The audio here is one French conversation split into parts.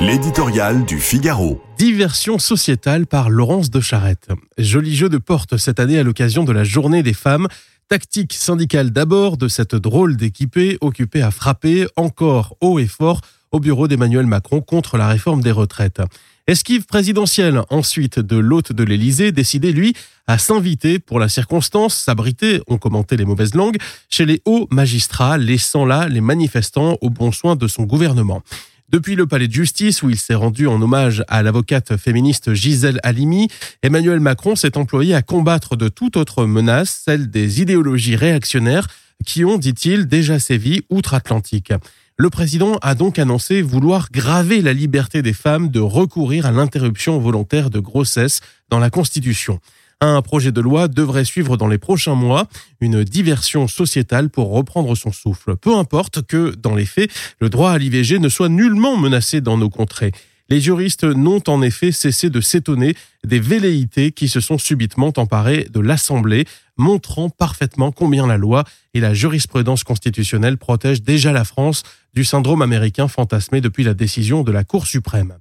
L'éditorial du Figaro. Diversion sociétale par Laurence de Charette. Joli jeu de porte cette année à l'occasion de la journée des femmes. Tactique syndicale d'abord de cette drôle d'équipée occupée à frapper encore haut et fort au bureau d'Emmanuel Macron contre la réforme des retraites. Esquive présidentielle ensuite de l'hôte de l'Élysée, décidé lui à s'inviter pour la circonstance, s'abriter, ont commenté les mauvaises langues, chez les hauts magistrats, laissant là les manifestants au bon soin de son gouvernement. Depuis le palais de justice, où il s'est rendu en hommage à l'avocate féministe Gisèle Halimi, Emmanuel Macron s'est employé à combattre de toute autre menace, celle des idéologies réactionnaires qui ont, dit-il, déjà sévi outre-Atlantique. Le président a donc annoncé vouloir graver la liberté des femmes de recourir à l'interruption volontaire de grossesse dans la Constitution. Un projet de loi devrait suivre dans les prochains mois une diversion sociétale pour reprendre son souffle. Peu importe que, dans les faits, le droit à l'IVG ne soit nullement menacé dans nos contrées. Les juristes n'ont en effet cessé de s'étonner des velléités qui se sont subitement emparées de l'Assemblée, montrant parfaitement combien la loi et la jurisprudence constitutionnelle protègent déjà la France du syndrome américain fantasmé depuis la décision de la Cour suprême.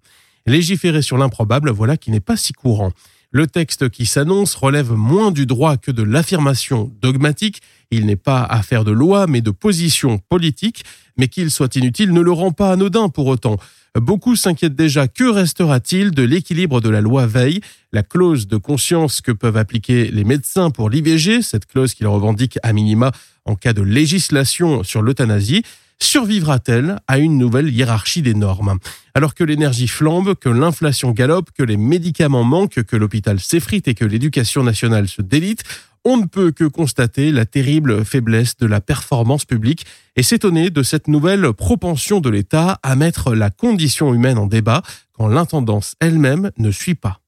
Légiférer sur l'improbable, voilà qui n'est pas si courant. Le texte qui s'annonce relève moins du droit que de l'affirmation dogmatique. Il n'est pas affaire de loi, mais de position politique. Mais qu'il soit inutile ne le rend pas anodin pour autant. Beaucoup s'inquiètent déjà que restera-t-il de l'équilibre de la loi Veil, la clause de conscience que peuvent appliquer les médecins pour l'IVG, cette clause qu'ils revendiquent à minima en cas de législation sur l'euthanasie survivra-t-elle à une nouvelle hiérarchie des normes? Alors que l'énergie flambe, que l'inflation galope, que les médicaments manquent, que l'hôpital s'effrite et que l'éducation nationale se délite, on ne peut que constater la terrible faiblesse de la performance publique et s'étonner de cette nouvelle propension de l'État à mettre la condition humaine en débat quand l'intendance elle-même ne suit pas.